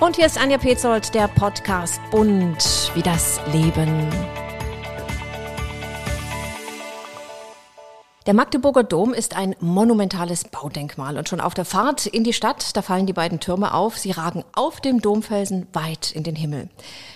Und hier ist Anja Petzold, der Podcast Bunt wie das Leben. Der Magdeburger Dom ist ein monumentales Baudenkmal und schon auf der Fahrt in die Stadt, da fallen die beiden Türme auf. Sie ragen auf dem Domfelsen weit in den Himmel.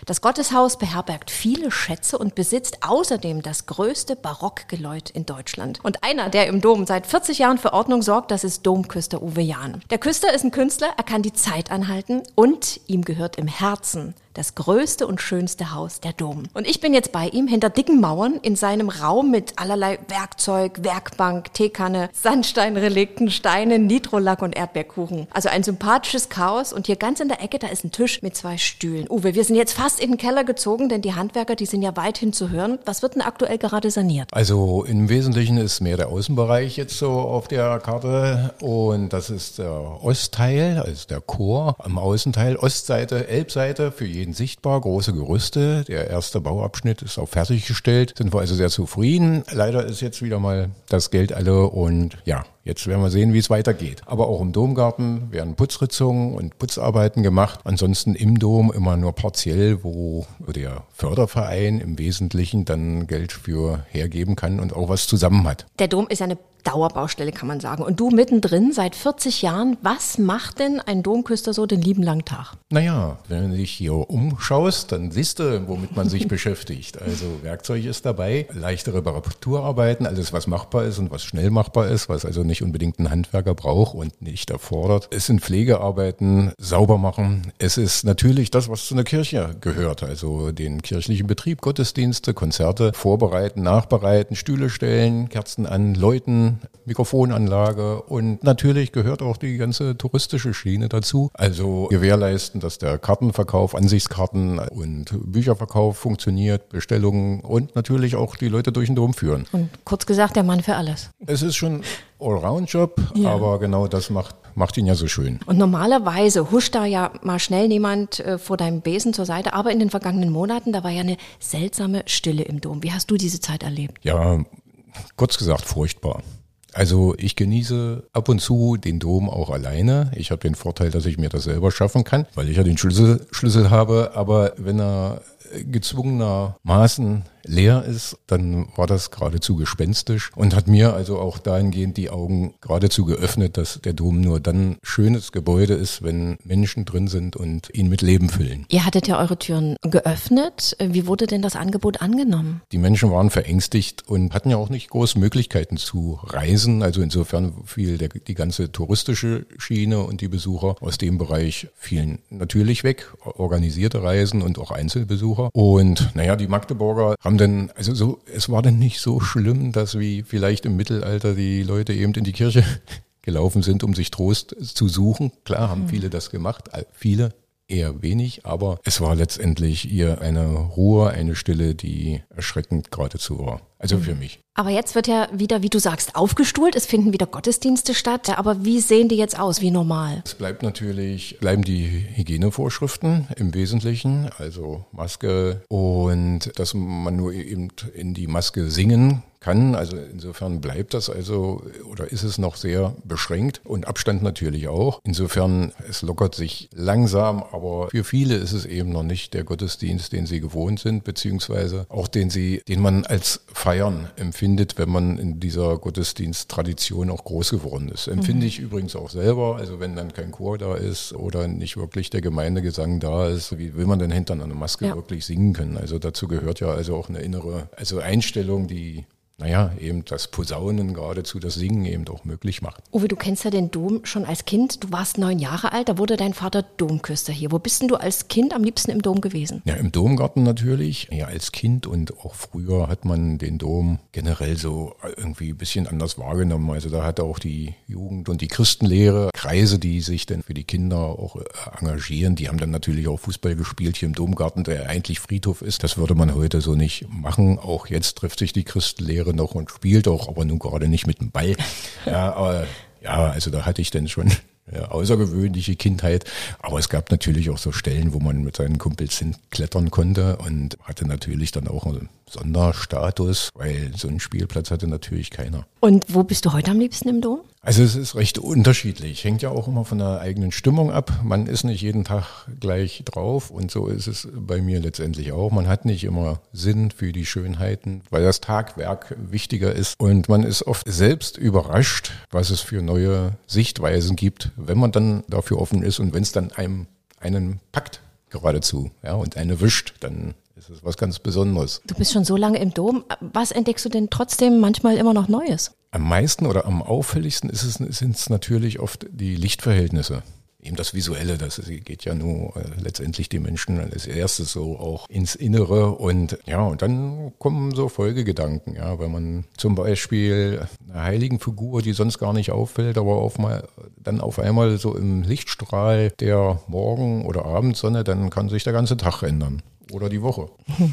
Das Gotteshaus beherbergt viele Schätze und besitzt außerdem das größte Barockgeläut in Deutschland. Und einer, der im Dom seit 40 Jahren für Ordnung sorgt, das ist Domküster Uwe Jahn. Der Küster ist ein Künstler, er kann die Zeit anhalten und ihm gehört im Herzen das größte und schönste Haus, der Dom. Und ich bin jetzt bei ihm hinter dicken Mauern in seinem Raum mit allerlei Werkzeug, Werkbank, Teekanne, Sandsteinrelikten, Steinen, Nitrolack und Erdbeerkuchen. Also ein sympathisches Chaos und hier ganz in der Ecke, da ist ein Tisch mit zwei Stühlen. Uwe, wir sind jetzt fast in den Keller gezogen, denn die Handwerker, die sind ja weithin zu hören. Was wird denn aktuell gerade saniert? Also im Wesentlichen ist mehr der Außenbereich jetzt so auf der Karte und das ist der Ostteil, also der Chor am Außenteil, Ostseite, Elbseite für jeden jeden sichtbar, große Gerüste. Der erste Bauabschnitt ist auch fertiggestellt, sind wir also sehr zufrieden. Leider ist jetzt wieder mal das Geld alle und ja, Jetzt werden wir sehen, wie es weitergeht. Aber auch im Domgarten werden Putzritzungen und Putzarbeiten gemacht. Ansonsten im Dom immer nur partiell, wo der Förderverein im Wesentlichen dann Geld für hergeben kann und auch was zusammen hat. Der Dom ist eine Dauerbaustelle, kann man sagen. Und du mittendrin seit 40 Jahren, was macht denn ein Domküster so den lieben langen Tag? Naja, wenn du dich hier umschaust, dann siehst du, womit man sich beschäftigt. Also Werkzeug ist dabei, leichte Reparaturarbeiten, alles was machbar ist und was schnell machbar ist, was also nicht unbedingt ein Handwerker braucht und nicht erfordert. Es sind Pflegearbeiten, sauber machen. Es ist natürlich das, was zu einer Kirche gehört, also den kirchlichen Betrieb, Gottesdienste, Konzerte vorbereiten, nachbereiten, Stühle stellen, Kerzen an, läuten, Mikrofonanlage und natürlich gehört auch die ganze touristische Schiene dazu. Also gewährleisten, dass der Kartenverkauf, Ansichtskarten und Bücherverkauf funktioniert, Bestellungen und natürlich auch die Leute durch den Dom führen. Und kurz gesagt, der Mann für alles. Es ist schon Allround-Job, ja. aber genau das macht, macht ihn ja so schön. Und normalerweise huscht da ja mal schnell niemand äh, vor deinem Besen zur Seite, aber in den vergangenen Monaten, da war ja eine seltsame Stille im Dom. Wie hast du diese Zeit erlebt? Ja, kurz gesagt furchtbar. Also ich genieße ab und zu den Dom auch alleine. Ich habe den Vorteil, dass ich mir das selber schaffen kann, weil ich ja den Schlüssel, Schlüssel habe. Aber wenn er gezwungenermaßen leer ist, dann war das geradezu gespenstisch und hat mir also auch dahingehend die Augen geradezu geöffnet, dass der Dom nur dann schönes Gebäude ist, wenn Menschen drin sind und ihn mit Leben füllen. Ihr hattet ja eure Türen geöffnet. Wie wurde denn das Angebot angenommen? Die Menschen waren verängstigt und hatten ja auch nicht große Möglichkeiten zu reisen. Also insofern fiel der, die ganze touristische Schiene und die Besucher aus dem Bereich fielen natürlich weg. Organisierte Reisen und auch Einzelbesucher. Und naja, die Magdeburger haben denn, also so, es war denn nicht so schlimm, dass wie vielleicht im Mittelalter die Leute eben in die Kirche gelaufen sind, um sich Trost zu suchen. Klar haben mhm. viele das gemacht, viele eher wenig, aber es war letztendlich eher eine Ruhe, eine Stille, die erschreckend geradezu war. Also für mich. Aber jetzt wird ja wieder, wie du sagst, aufgestuhlt. Es finden wieder Gottesdienste statt. Aber wie sehen die jetzt aus? Wie normal? Es bleibt natürlich, bleiben die Hygienevorschriften im Wesentlichen, also Maske und dass man nur eben in die Maske singen kann. Also insofern bleibt das also oder ist es noch sehr beschränkt und Abstand natürlich auch. Insofern es lockert sich langsam, aber für viele ist es eben noch nicht der Gottesdienst, den sie gewohnt sind, beziehungsweise auch den sie, den man als Feiern empfindet, wenn man in dieser Gottesdiensttradition auch groß geworden ist. Empfinde mhm. ich übrigens auch selber. Also wenn dann kein Chor da ist oder nicht wirklich der Gemeindegesang da ist, wie will man denn hinter einer Maske ja. wirklich singen können? Also dazu gehört ja also auch eine innere, also Einstellung, die naja, eben das Posaunen geradezu, das Singen eben auch möglich macht. Uwe, du kennst ja den Dom schon als Kind. Du warst neun Jahre alt, da wurde dein Vater Domküster hier. Wo bist denn du als Kind am liebsten im Dom gewesen? Ja, im Domgarten natürlich. Ja, als Kind und auch früher hat man den Dom generell so irgendwie ein bisschen anders wahrgenommen. Also da hat auch die Jugend und die Christenlehre Kreise, die sich dann für die Kinder auch äh, engagieren. Die haben dann natürlich auch Fußball gespielt hier im Domgarten, der eigentlich Friedhof ist. Das würde man heute so nicht machen. Auch jetzt trifft sich die Christenlehre Karriere noch und spielt auch, aber nun gerade nicht mit dem Ball. Ja, aber ja, also da hatte ich dann schon ja, außergewöhnliche Kindheit. Aber es gab natürlich auch so Stellen, wo man mit seinen Kumpels hinklettern konnte und hatte natürlich dann auch einen Sonderstatus, weil so einen Spielplatz hatte natürlich keiner. Und wo bist du heute am liebsten im Dom? Also es ist recht unterschiedlich. Hängt ja auch immer von der eigenen Stimmung ab. Man ist nicht jeden Tag gleich drauf und so ist es bei mir letztendlich auch. Man hat nicht immer Sinn für die Schönheiten, weil das Tagwerk wichtiger ist. Und man ist oft selbst überrascht, was es für neue Sichtweisen gibt, wenn man dann dafür offen ist und wenn es dann einem einen packt geradezu, ja, und eine wischt, dann ist es was ganz Besonderes. Du bist schon so lange im Dom. Was entdeckst du denn trotzdem manchmal immer noch Neues? Am meisten oder am auffälligsten ist es, sind es natürlich oft die Lichtverhältnisse eben das Visuelle, das geht ja nur äh, letztendlich die Menschen als erstes so auch ins Innere und ja, und dann kommen so Folgegedanken, ja, wenn man zum Beispiel eine heiligen Figur, die sonst gar nicht auffällt, aber auf mal, dann auf einmal so im Lichtstrahl der Morgen- oder Abendsonne, dann kann sich der ganze Tag ändern oder die Woche.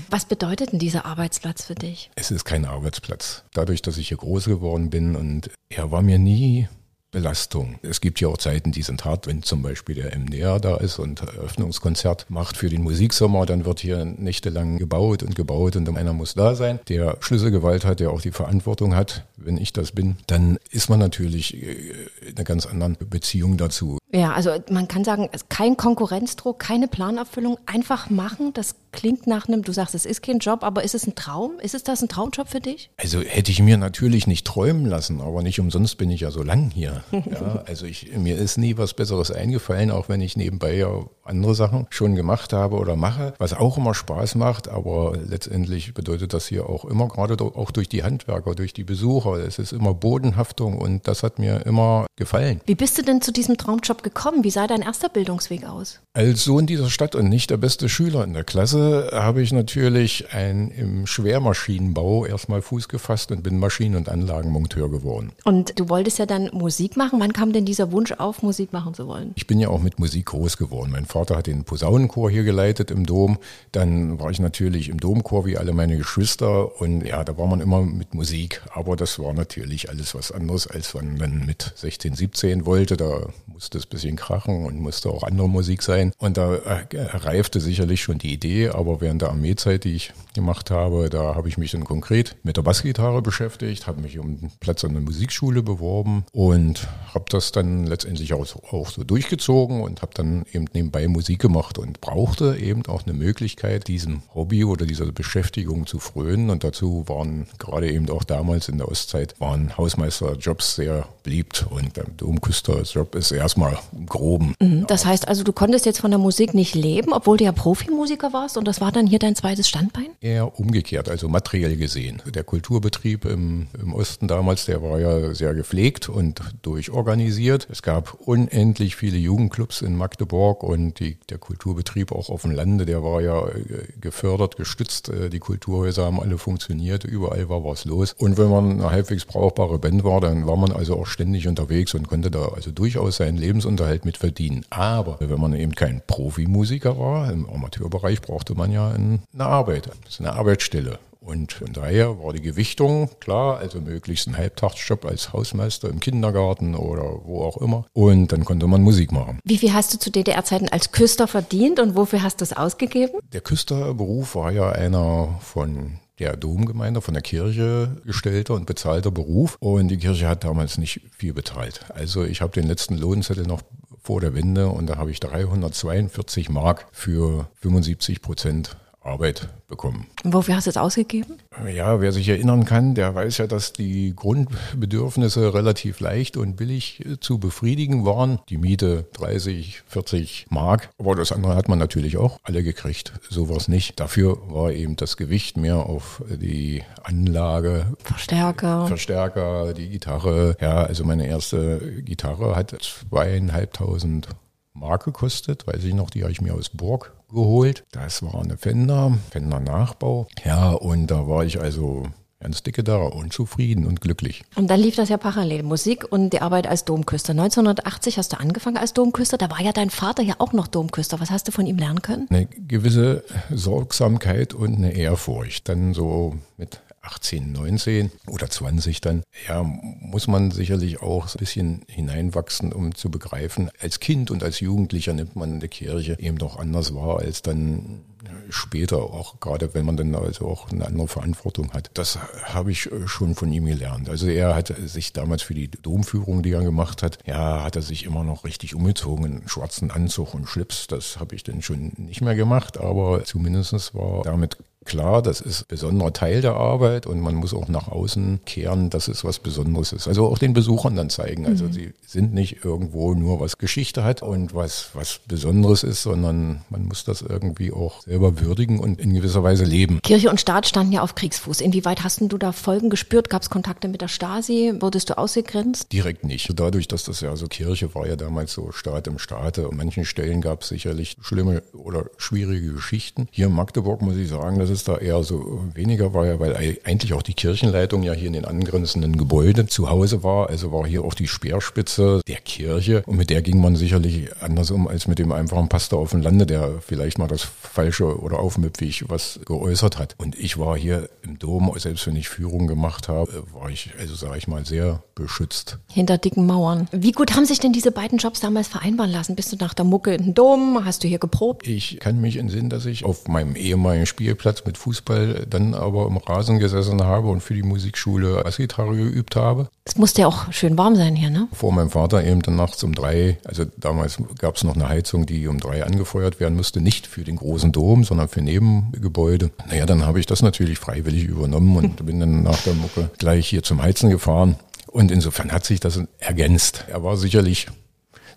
Was bedeutet denn dieser Arbeitsplatz für dich? Es ist kein Arbeitsplatz. Dadurch, dass ich hier groß geworden bin und er war mir nie Belastung. Es gibt ja auch Zeiten, die sind hart, wenn zum Beispiel der MDR da ist und Eröffnungskonzert macht für den Musiksommer, dann wird hier nächtelang gebaut und gebaut und einer muss da sein, der Schlüsselgewalt hat, der auch die Verantwortung hat. Wenn ich das bin, dann ist man natürlich äh, in einer ganz anderen Beziehung dazu. Ja, also man kann sagen, kein Konkurrenzdruck, keine Planerfüllung, einfach machen. Das klingt nach einem, du sagst, es ist kein Job, aber ist es ein Traum? Ist es das ein Traumjob für dich? Also hätte ich mir natürlich nicht träumen lassen, aber nicht umsonst bin ich ja so lang hier. Ja, also ich, mir ist nie was Besseres eingefallen, auch wenn ich nebenbei ja andere Sachen schon gemacht habe oder mache, was auch immer Spaß macht, aber letztendlich bedeutet das hier auch immer, gerade auch durch die Handwerker, durch die Besucher, es ist immer Bodenhaftung und das hat mir immer gefallen. Wie bist du denn zu diesem Traumjob gekommen? Wie sah dein erster Bildungsweg aus? Als Sohn dieser Stadt und nicht der beste Schüler in der Klasse habe ich natürlich ein, im Schwermaschinenbau erstmal Fuß gefasst und bin Maschinen- und Anlagenmonteur geworden. Und du wolltest ja dann Musik machen. Wann kam denn dieser Wunsch auf, Musik machen zu wollen? Ich bin ja auch mit Musik groß geworden. Mein Vater hat den Posaunenchor hier geleitet im Dom. Dann war ich natürlich im Domchor wie alle meine Geschwister und ja, da war man immer mit Musik. Aber das war natürlich alles was anderes, als man dann mit 16, 17 wollte. Da musste es bisschen krachen und musste auch andere Musik sein. Und da äh, reifte sicherlich schon die Idee, aber während der Armeezeit, die ich gemacht habe, da habe ich mich dann konkret mit der Bassgitarre beschäftigt, habe mich um einen Platz an der Musikschule beworben und habe das dann letztendlich auch, auch so durchgezogen und habe dann eben nebenbei Musik gemacht und brauchte eben auch eine Möglichkeit, diesem Hobby oder dieser Beschäftigung zu frönen. Und dazu waren gerade eben auch damals in der Ostzeit, waren Hausmeisterjobs sehr beliebt und der Domküsterjob ist erstmal im Groben. Mhm, das heißt also, du konntest jetzt von der Musik nicht leben, obwohl du ja Profimusiker warst und das war dann hier dein zweites Standbein? Eher umgekehrt, also materiell gesehen. Der Kulturbetrieb im, im Osten damals, der war ja sehr gepflegt und durchorganisiert. Es gab unendlich viele Jugendclubs in Magdeburg und die, der Kulturbetrieb auch auf dem Lande, der war ja äh, gefördert, gestützt. Äh, die Kulturhäuser haben alle funktioniert, überall war was los. Und wenn man eine halbwegs brauchbare Band war, dann war man also auch ständig unterwegs und konnte da also durchaus seinen Lebensunterhalt mit verdienen. Aber wenn man eben kein Profimusiker war, im Amateurbereich brauchte man ja eine Arbeit, das ist eine Arbeitsstelle. Und von daher war die Gewichtung klar, also möglichst ein Halbtagsjob als Hausmeister im Kindergarten oder wo auch immer. Und dann konnte man Musik machen. Wie viel hast du zu DDR-Zeiten als Küster verdient und wofür hast du es ausgegeben? Der Küsterberuf war ja einer von der Domgemeinde von der Kirche gestellter und bezahlter Beruf. Und die Kirche hat damals nicht viel bezahlt. Also ich habe den letzten Lohnzettel noch vor der Wende und da habe ich 342 Mark für 75 Prozent Arbeit bekommen. Und wofür hast du es ausgegeben? Ja, wer sich erinnern kann, der weiß ja, dass die Grundbedürfnisse relativ leicht und billig äh, zu befriedigen waren. Die Miete 30, 40 Mark. Aber das andere hat man natürlich auch alle gekriegt. So war es nicht. Dafür war eben das Gewicht mehr auf die Anlage. Verstärker. Verstärker, die Gitarre. Ja, also meine erste Gitarre hat zweieinhalbtausend Mark gekostet, weiß ich noch, die habe ich mir aus Burg geholt. Das war eine Fender, Fender Nachbau. Ja, und da war ich also ganz dicke da und zufrieden und glücklich. Und dann lief das ja parallel, Musik und die Arbeit als Domküster. 1980 hast du angefangen als Domküster, da war ja dein Vater ja auch noch Domküster. Was hast du von ihm lernen können? Eine gewisse Sorgsamkeit und eine Ehrfurcht. Dann so mit 18, 19 oder 20 dann, ja, muss man sicherlich auch ein bisschen hineinwachsen, um zu begreifen. Als Kind und als Jugendlicher nimmt man die Kirche eben doch anders wahr als dann später, auch gerade wenn man dann also auch eine andere Verantwortung hat. Das habe ich äh, schon von ihm gelernt. Also er hat sich damals für die Domführung, die er gemacht hat, ja, hat er sich immer noch richtig umgezogen, einen schwarzen Anzug und Schlips. Das habe ich dann schon nicht mehr gemacht, aber zumindest war damit Klar, das ist ein besonderer Teil der Arbeit und man muss auch nach außen kehren, dass es was Besonderes ist. Also auch den Besuchern dann zeigen. Also mhm. sie sind nicht irgendwo nur was Geschichte hat und was, was Besonderes ist, sondern man muss das irgendwie auch selber würdigen und in gewisser Weise leben. Kirche und Staat standen ja auf Kriegsfuß. Inwieweit hast du da Folgen gespürt? Gab es Kontakte mit der Stasi? Wurdest du ausgegrenzt? Direkt nicht. Dadurch, dass das ja so Kirche war ja damals so Staat im Staate. An manchen Stellen gab es sicherlich schlimme oder schwierige Geschichten. Hier in Magdeburg muss ich sagen, dass es da eher so weniger war, ja, weil eigentlich auch die Kirchenleitung ja hier in den angrenzenden Gebäuden zu Hause war. Also war hier auch die Speerspitze der Kirche und mit der ging man sicherlich anders um als mit dem einfachen Pastor auf dem Lande, der vielleicht mal das Falsche oder aufmüpfig was geäußert hat. Und ich war hier im Dom, selbst wenn ich Führung gemacht habe, war ich, also sage ich mal, sehr beschützt. Hinter dicken Mauern. Wie gut haben sich denn diese beiden Jobs damals vereinbaren lassen? Bist du nach der Mucke in den Dom? Hast du hier geprobt? Ich kann mich entsinnen, dass ich auf meinem ehemaligen Spielplatz mit Fußball dann aber im Rasen gesessen habe und für die Musikschule Bassgitarre geübt habe. Es musste ja auch schön warm sein hier, ne? Vor meinem Vater eben dann nachts um drei, also damals gab es noch eine Heizung, die um drei angefeuert werden musste, nicht für den großen Dom, sondern für Nebengebäude. Naja, dann habe ich das natürlich freiwillig übernommen und bin dann nach der Mucke gleich hier zum Heizen gefahren. Und insofern hat sich das ergänzt. Er war sicherlich,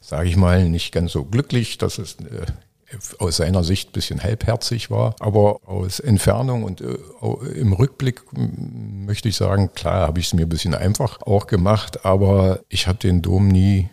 sage ich mal, nicht ganz so glücklich, dass es äh, aus seiner Sicht ein bisschen halbherzig war. Aber aus Entfernung und äh, im Rückblick möchte ich sagen, klar habe ich es mir ein bisschen einfach auch gemacht, aber ich habe den Dom nie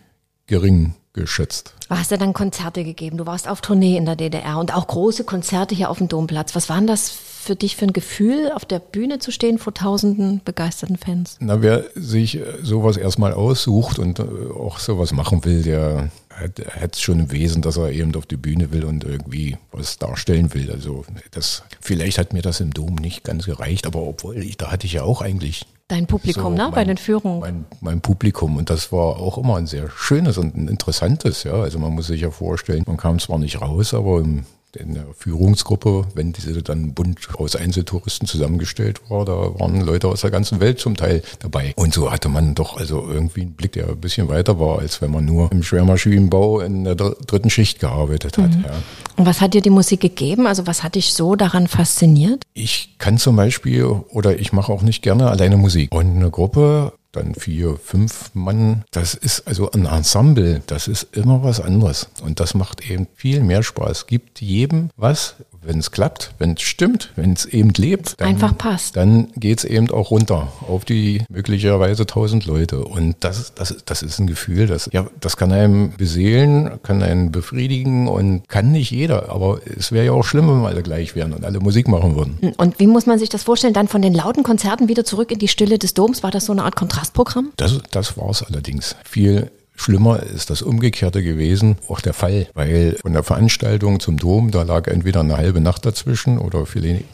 gering geschätzt. Du hast ja dann Konzerte gegeben. Du warst auf Tournee in der DDR und auch große Konzerte hier auf dem Domplatz. Was waren das für dich für ein Gefühl, auf der Bühne zu stehen vor tausenden begeisterten Fans? Na, wer sich sowas erstmal aussucht und äh, auch sowas machen will, der hat, hat schon im Wesen, dass er eben auf die Bühne will und irgendwie was darstellen will. Also das, vielleicht hat mir das im Dom nicht ganz gereicht, aber obwohl ich, da hatte ich ja auch eigentlich Dein Publikum, so, ne? Mein, bei den Führungen. Mein, mein, Publikum. Und das war auch immer ein sehr schönes und ein interessantes, ja. Also man muss sich ja vorstellen, man kam zwar nicht raus, aber im in der Führungsgruppe, wenn diese dann bunt aus Einzeltouristen zusammengestellt war, da waren Leute aus der ganzen Welt zum Teil dabei. Und so hatte man doch also irgendwie einen Blick, der ein bisschen weiter war, als wenn man nur im Schwermaschinenbau in der dritten Schicht gearbeitet hat. Mhm. Ja. Und was hat dir die Musik gegeben? Also was hat dich so daran fasziniert? Ich kann zum Beispiel oder ich mache auch nicht gerne alleine Musik. Und eine Gruppe dann vier, fünf Mann. Das ist also ein Ensemble, das ist immer was anderes. Und das macht eben viel mehr Spaß. Gibt jedem was, wenn es klappt, wenn es stimmt, wenn es eben lebt, dann, einfach passt. Dann geht es eben auch runter auf die möglicherweise tausend Leute. Und das, das, das ist ein Gefühl, das, ja, das kann einem beseelen, kann einen befriedigen und kann nicht jeder. Aber es wäre ja auch schlimm, wenn wir alle gleich wären und alle Musik machen würden. Und wie muss man sich das vorstellen? Dann von den lauten Konzerten wieder zurück in die Stille des Doms? War das so eine Art Kontrastprogramm? Das, das war es allerdings. Viel Schlimmer ist das Umgekehrte gewesen, auch der Fall, weil von der Veranstaltung zum Dom, da lag entweder eine halbe Nacht dazwischen oder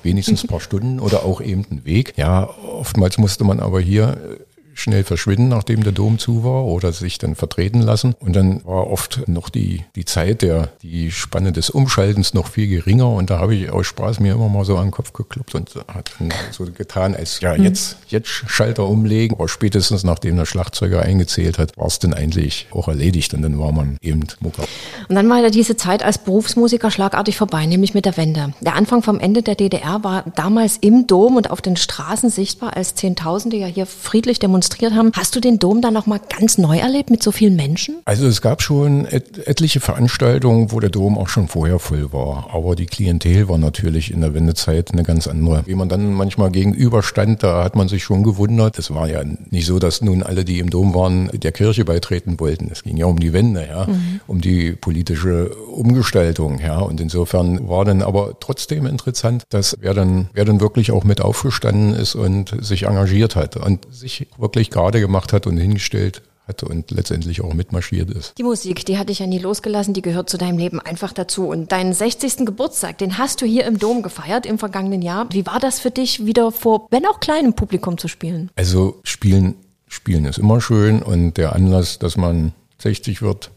wenigstens ein paar Stunden oder auch eben ein Weg. Ja, oftmals musste man aber hier schnell verschwinden, nachdem der Dom zu war oder sich dann vertreten lassen. Und dann war oft noch die, die Zeit der, die Spanne des Umschaltens noch viel geringer. Und da habe ich aus Spaß mir immer mal so an den Kopf geklopft und hat dann so getan, als ja, jetzt, jetzt Schalter umlegen. Aber spätestens nachdem der Schlagzeuger eingezählt hat, war es dann eigentlich auch erledigt und dann war man eben Mucker. Und dann war ja diese Zeit als Berufsmusiker schlagartig vorbei, nämlich mit der Wende. Der Anfang vom Ende der DDR war damals im Dom und auf den Straßen sichtbar, als Zehntausende ja hier friedlich demonstriert demonstriert haben. Hast du den Dom dann noch mal ganz neu erlebt mit so vielen Menschen? Also es gab schon et etliche Veranstaltungen, wo der Dom auch schon vorher voll war. Aber die Klientel war natürlich in der Wendezeit eine ganz andere. Wie man dann manchmal gegenüberstand, da hat man sich schon gewundert. Es war ja nicht so, dass nun alle, die im Dom waren, der Kirche beitreten wollten. Es ging ja um die Wende, ja, mhm. um die politische Umgestaltung, ja. Und insofern war dann aber trotzdem interessant, dass wer dann, wer dann wirklich auch mit aufgestanden ist und sich engagiert hat und sich wirklich wirklich gerade gemacht hat und hingestellt hat und letztendlich auch mitmarschiert ist. Die Musik, die hat dich ja nie losgelassen, die gehört zu deinem Leben einfach dazu. Und deinen 60. Geburtstag, den hast du hier im Dom gefeiert im vergangenen Jahr. Wie war das für dich, wieder vor, wenn auch kleinem Publikum zu spielen? Also spielen, spielen ist immer schön und der Anlass, dass man 60 wird,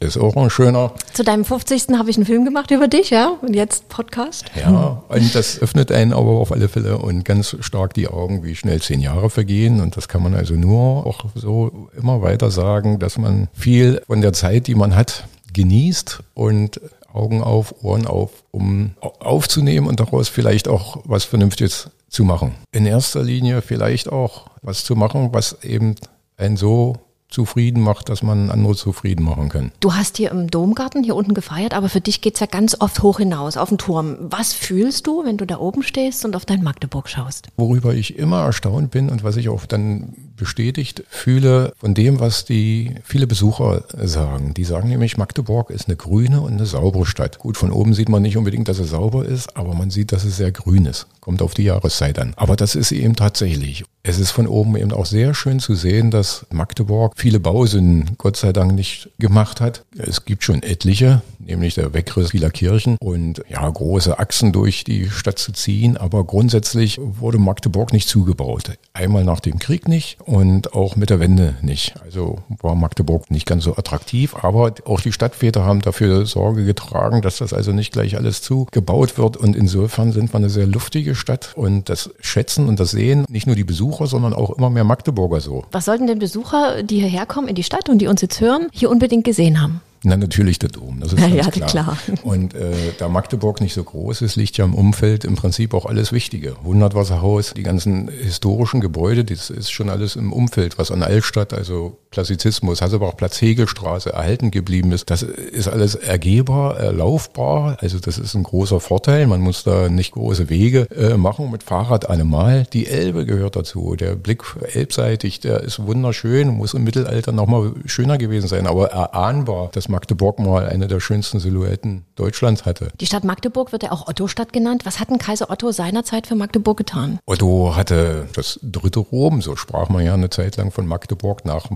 ist auch ein schöner. Zu deinem 50. habe ich einen Film gemacht über dich, ja? Und jetzt Podcast. Ja, und das öffnet einen aber auf alle Fälle und ganz stark die Augen, wie schnell zehn Jahre vergehen. Und das kann man also nur auch so immer weiter sagen, dass man viel von der Zeit, die man hat, genießt und Augen auf, Ohren auf, um aufzunehmen und daraus vielleicht auch was Vernünftiges zu machen. In erster Linie vielleicht auch was zu machen, was eben ein so zufrieden macht, dass man andere zufrieden machen kann. Du hast hier im Domgarten hier unten gefeiert, aber für dich geht's ja ganz oft hoch hinaus, auf den Turm. Was fühlst du, wenn du da oben stehst und auf dein Magdeburg schaust? Worüber ich immer erstaunt bin und was ich auch dann bestätigt fühle von dem, was die viele Besucher sagen. Die sagen nämlich, Magdeburg ist eine grüne und eine saubere Stadt. Gut, von oben sieht man nicht unbedingt, dass es sauber ist, aber man sieht, dass es sehr grün ist. Kommt auf die Jahreszeit an. Aber das ist eben tatsächlich. Es ist von oben eben auch sehr schön zu sehen, dass Magdeburg viele Bausünden Gott sei Dank nicht gemacht hat. Es gibt schon etliche, nämlich der Wegriss vieler Kirchen und ja, große Achsen durch die Stadt zu ziehen. Aber grundsätzlich wurde Magdeburg nicht zugebaut. Einmal nach dem Krieg nicht und auch mit der Wende nicht. Also war Magdeburg nicht ganz so attraktiv, aber auch die Stadtväter haben dafür Sorge getragen, dass das also nicht gleich alles zugebaut wird. Und insofern sind wir eine sehr luftige Stadt und das Schätzen und das Sehen nicht nur die Besucher, Besucher, sondern auch immer mehr Magdeburger so. Was sollten denn Besucher, die hierher kommen in die Stadt und die uns jetzt hören, hier unbedingt gesehen haben? Na, natürlich der Dom, das ist ja, ganz ja, klar. klar. Und äh, da Magdeburg nicht so groß ist, liegt ja im Umfeld im Prinzip auch alles Wichtige. Hundertwasserhaus, die ganzen historischen Gebäude, das ist schon alles im Umfeld, was an Altstadt, also Klassizismus, Hasselbach-Platz, Hegelstraße erhalten geblieben ist. Das ist alles ergehbar, erlaufbar, also das ist ein großer Vorteil. Man muss da nicht große Wege äh, machen mit Fahrrad allemal. Die Elbe gehört dazu. Der Blick elbseitig, der ist wunderschön, muss im Mittelalter nochmal schöner gewesen sein, aber erahnbar, dass Magdeburg mal eine der schönsten Silhouetten Deutschlands hatte. Die Stadt Magdeburg wird ja auch Otto-Stadt genannt. Was hat denn Kaiser Otto seinerzeit für Magdeburg getan? Otto hatte das dritte Rom, so sprach man ja eine Zeit lang von Magdeburg nach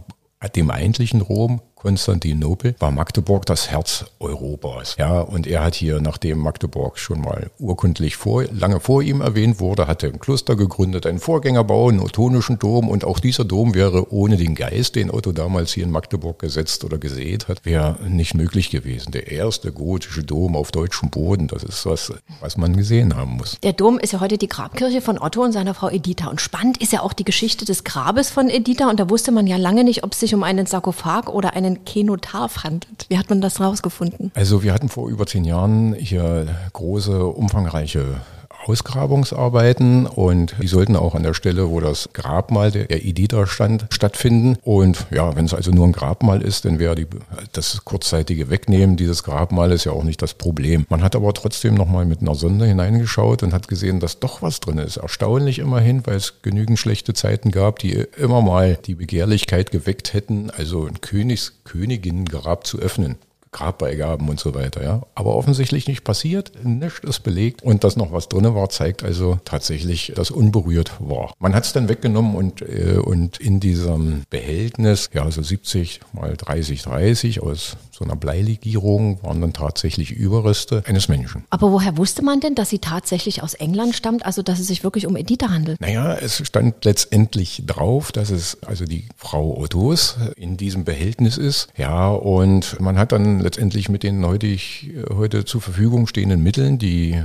dem eigentlichen Rom Konstantinopel war Magdeburg das Herz Europas. Ja, und er hat hier, nachdem Magdeburg schon mal urkundlich vor, lange vor ihm erwähnt wurde, hatte ein Kloster gegründet, einen Vorgängerbau, einen ottonischen Dom und auch dieser Dom wäre ohne den Geist, den Otto damals hier in Magdeburg gesetzt oder gesät hat, wäre nicht möglich gewesen. Der erste gotische Dom auf deutschem Boden, das ist was, was man gesehen haben muss. Der Dom ist ja heute die Grabkirche von Otto und seiner Frau Editha. Und spannend ist ja auch die Geschichte des Grabes von Editha. Und da wusste man ja lange nicht, ob es sich um einen Sarkophag oder einen einen Kenotaph handelt. Wie hat man das rausgefunden? Also wir hatten vor über zehn Jahren hier große, umfangreiche Ausgrabungsarbeiten und die sollten auch an der Stelle, wo das Grabmal der Edita stand, stattfinden. Und ja, wenn es also nur ein Grabmal ist, dann wäre die, das kurzzeitige Wegnehmen dieses Grabmales ja auch nicht das Problem. Man hat aber trotzdem nochmal mit einer Sonde hineingeschaut und hat gesehen, dass doch was drin ist. Erstaunlich immerhin, weil es genügend schlechte Zeiten gab, die immer mal die Begehrlichkeit geweckt hätten, also ein Königs Königinnengrab zu öffnen. Grabbeigaben und so weiter, ja. Aber offensichtlich nicht passiert, nichts ist belegt und dass noch was drin war, zeigt also tatsächlich, dass unberührt war. Man hat es dann weggenommen und, äh, und in diesem Behältnis, ja, so 70 mal 30, 30 aus so einer Bleilegierung waren dann tatsächlich Überreste eines Menschen. Aber woher wusste man denn, dass sie tatsächlich aus England stammt, also dass es sich wirklich um Editha handelt? Naja, es stand letztendlich drauf, dass es also die Frau Ottos in diesem Behältnis ist. Ja, und man hat dann letztendlich mit den heutig, heute zur Verfügung stehenden Mitteln die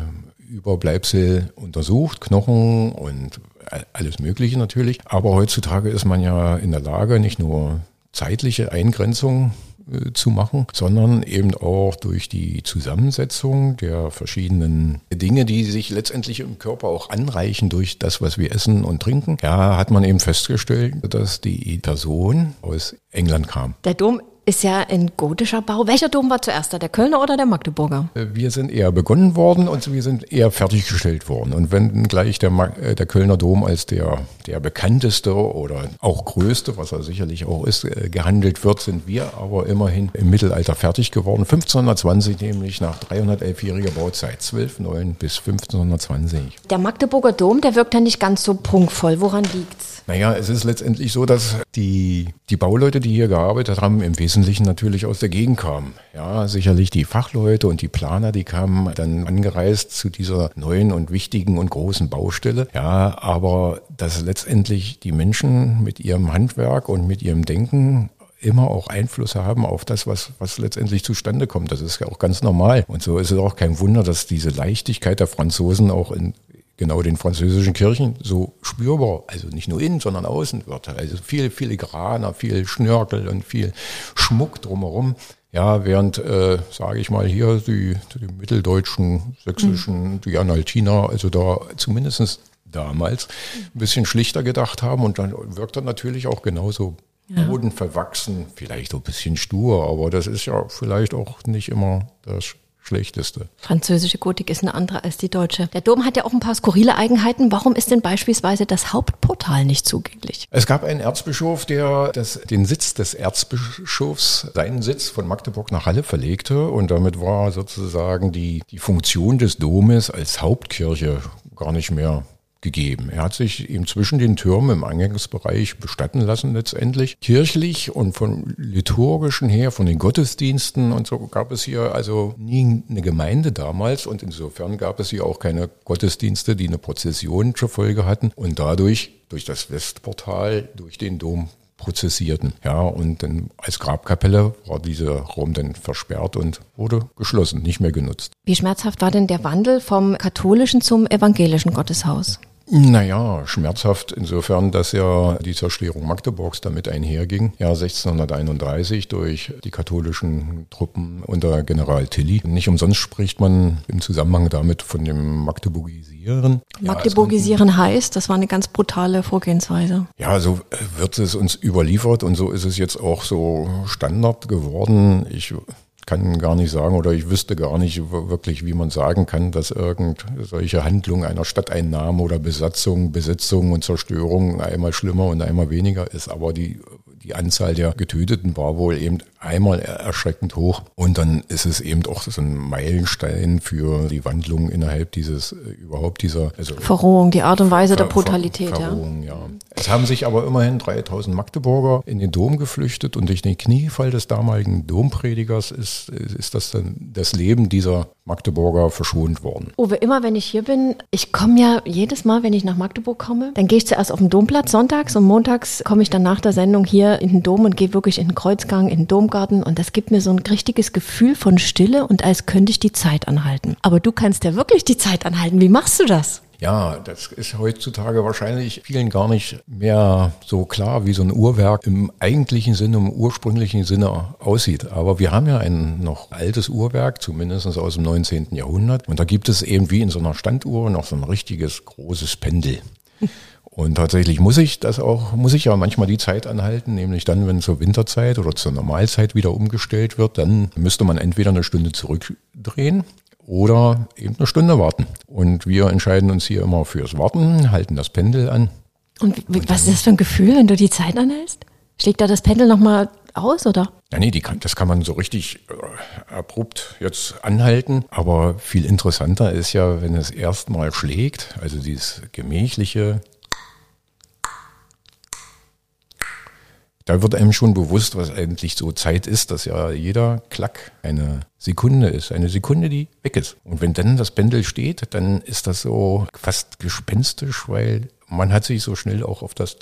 Überbleibsel untersucht, Knochen und alles Mögliche natürlich. Aber heutzutage ist man ja in der Lage, nicht nur zeitliche Eingrenzung äh, zu machen, sondern eben auch durch die Zusammensetzung der verschiedenen Dinge, die sich letztendlich im Körper auch anreichen durch das, was wir essen und trinken. Ja, hat man eben festgestellt, dass die Person aus England kam. Der Dom ist ja ein gotischer Bau. Welcher Dom war zuerst, der Kölner oder der Magdeburger? Äh, wir sind eher begonnen worden und wir sind eher fertiggestellt worden. Und wenn gleich der, äh, der Kölner Dom als der, der bekannteste oder auch größte, was er sicherlich auch ist, äh, gehandelt wird, sind wir aber immerhin im Mittelalter fertig geworden. 1520 nämlich nach 311-jähriger Bauzeit, 1209 bis 1520. Der Magdeburger Dom, der wirkt ja nicht ganz so prunkvoll. Woran liegt's? Naja, es ist letztendlich so, dass die, die Bauleute, die hier gearbeitet haben, im Wesentlichen natürlich aus der Gegend kamen. Ja, sicherlich die Fachleute und die Planer, die kamen dann angereist zu dieser neuen und wichtigen und großen Baustelle. Ja, aber dass letztendlich die Menschen mit ihrem Handwerk und mit ihrem Denken immer auch Einfluss haben auf das, was, was letztendlich zustande kommt. Das ist ja auch ganz normal. Und so ist es auch kein Wunder, dass diese Leichtigkeit der Franzosen auch in genau den französischen Kirchen so spürbar, also nicht nur innen, sondern außen wird. Also viel filigraner, viel Schnörkel und viel Schmuck drumherum. Ja, während, äh, sage ich mal, hier die, die mitteldeutschen, sächsischen, mhm. die Analtiner, also da zumindest damals ein bisschen schlichter gedacht haben und dann wirkt er natürlich auch genauso ja. bodenverwachsen, vielleicht auch ein bisschen stur, aber das ist ja vielleicht auch nicht immer das schlechteste. Französische Gotik ist eine andere als die deutsche. Der Dom hat ja auch ein paar skurrile Eigenheiten. Warum ist denn beispielsweise das Hauptportal nicht zugänglich? Es gab einen Erzbischof, der das, den Sitz des Erzbischofs, seinen Sitz von Magdeburg nach Halle verlegte und damit war sozusagen die, die Funktion des Domes als Hauptkirche gar nicht mehr gegeben. Er hat sich eben zwischen den Türmen im Eingangsbereich bestatten lassen letztendlich. Kirchlich und von liturgischen her, von den Gottesdiensten und so gab es hier also nie eine Gemeinde damals und insofern gab es hier auch keine Gottesdienste, die eine Prozession zur Folge hatten und dadurch durch das Westportal, durch den Dom prozessierten. Ja, und dann als Grabkapelle war dieser Raum dann versperrt und wurde geschlossen, nicht mehr genutzt. Wie schmerzhaft war denn der Wandel vom katholischen zum evangelischen Gotteshaus? Naja, schmerzhaft insofern, dass ja die Zerstörung Magdeburgs damit einherging. Ja, 1631 durch die katholischen Truppen unter General Tilly. Nicht umsonst spricht man im Zusammenhang damit von dem Magdeburgisieren. Magdeburgisieren ja, heißt, das war eine ganz brutale Vorgehensweise. Ja, so wird es uns überliefert und so ist es jetzt auch so Standard geworden. Ich kann gar nicht sagen oder ich wüsste gar nicht wirklich, wie man sagen kann, dass irgend solche Handlungen einer Stadteinnahme oder Besatzung, Besetzung und Zerstörung einmal schlimmer und einmal weniger ist. Aber die die Anzahl der Getöteten war wohl eben einmal erschreckend hoch. Und dann ist es eben auch so ein Meilenstein für die Wandlung innerhalb dieses, äh, überhaupt dieser, also Verrohung, die Art und Weise Ver, der Brutalität. Verrohung, ja. ja. Es haben sich aber immerhin 3000 Magdeburger in den Dom geflüchtet und durch den Kniefall des damaligen Dompredigers ist, ist das dann das Leben dieser Magdeburger verschont worden. Uwe, immer wenn ich hier bin, ich komme ja jedes Mal, wenn ich nach Magdeburg komme, dann gehe ich zuerst auf den Domplatz sonntags und montags komme ich dann nach der Sendung hier in den Dom und gehe wirklich in den Kreuzgang, in den Domgarten und das gibt mir so ein richtiges Gefühl von Stille und als könnte ich die Zeit anhalten. Aber du kannst ja wirklich die Zeit anhalten. Wie machst du das? Ja, das ist heutzutage wahrscheinlich vielen gar nicht mehr so klar, wie so ein Uhrwerk im eigentlichen Sinne, im ursprünglichen Sinne aussieht. Aber wir haben ja ein noch altes Uhrwerk, zumindest aus dem 19. Jahrhundert. Und da gibt es eben wie in so einer Standuhr noch so ein richtiges großes Pendel. Und tatsächlich muss ich das auch, muss ich ja manchmal die Zeit anhalten, nämlich dann, wenn zur Winterzeit oder zur Normalzeit wieder umgestellt wird, dann müsste man entweder eine Stunde zurückdrehen oder eben eine Stunde warten. Und wir entscheiden uns hier immer fürs Warten, halten das Pendel an. Und, und was ist das für ein Gefühl, wenn du die Zeit anhältst? Schlägt da das Pendel nochmal aus, oder? Ja, nee, die kann, das kann man so richtig äh, abrupt jetzt anhalten. Aber viel interessanter ist ja, wenn es erstmal schlägt, also dieses gemächliche, da wird einem schon bewusst, was eigentlich so Zeit ist, dass ja jeder Klack eine Sekunde ist, eine Sekunde, die weg ist. Und wenn dann das Pendel steht, dann ist das so fast gespenstisch, weil man hat sich so schnell auch auf das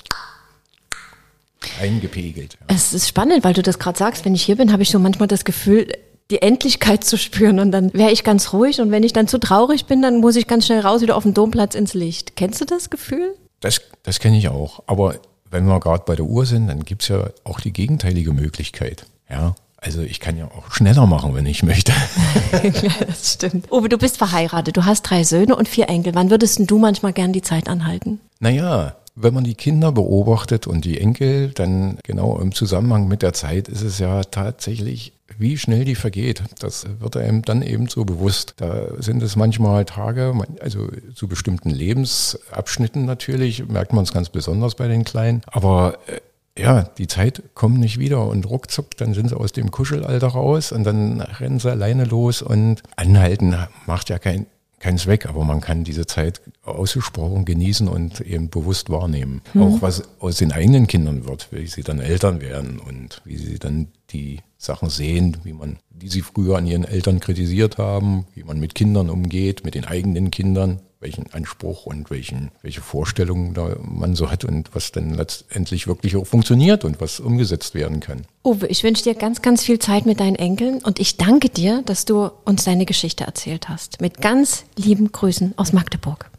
eingepegelt. Es ist spannend, weil du das gerade sagst. Wenn ich hier bin, habe ich so manchmal das Gefühl, die Endlichkeit zu spüren und dann wäre ich ganz ruhig und wenn ich dann zu traurig bin, dann muss ich ganz schnell raus wieder auf den Domplatz ins Licht. Kennst du das Gefühl? Das, das kenne ich auch. Aber wenn wir gerade bei der Uhr sind, dann gibt es ja auch die gegenteilige Möglichkeit. Ja, also ich kann ja auch schneller machen, wenn ich möchte. ja, das stimmt. Uwe, du bist verheiratet, du hast drei Söhne und vier Enkel. Wann würdest du manchmal gern die Zeit anhalten? Naja, wenn man die Kinder beobachtet und die Enkel, dann genau im Zusammenhang mit der Zeit ist es ja tatsächlich wie schnell die vergeht. Das wird einem dann eben so bewusst. Da sind es manchmal Tage, also zu bestimmten Lebensabschnitten natürlich, merkt man es ganz besonders bei den Kleinen. Aber äh, ja, die Zeit kommt nicht wieder und ruckzuck, dann sind sie aus dem Kuschelalter raus und dann rennen sie alleine los und anhalten macht ja kein, keinen Zweck, aber man kann diese Zeit ausgesprochen genießen und eben bewusst wahrnehmen. Mhm. Auch was aus den eigenen Kindern wird, wie sie dann Eltern werden und wie sie dann die Sachen sehen, wie man, die sie früher an ihren Eltern kritisiert haben, wie man mit Kindern umgeht, mit den eigenen Kindern, welchen Anspruch und welchen, welche Vorstellungen da man so hat und was dann letztendlich wirklich auch funktioniert und was umgesetzt werden kann. Uwe, ich wünsche dir ganz, ganz viel Zeit mit deinen Enkeln und ich danke dir, dass du uns deine Geschichte erzählt hast. Mit ganz lieben Grüßen aus Magdeburg.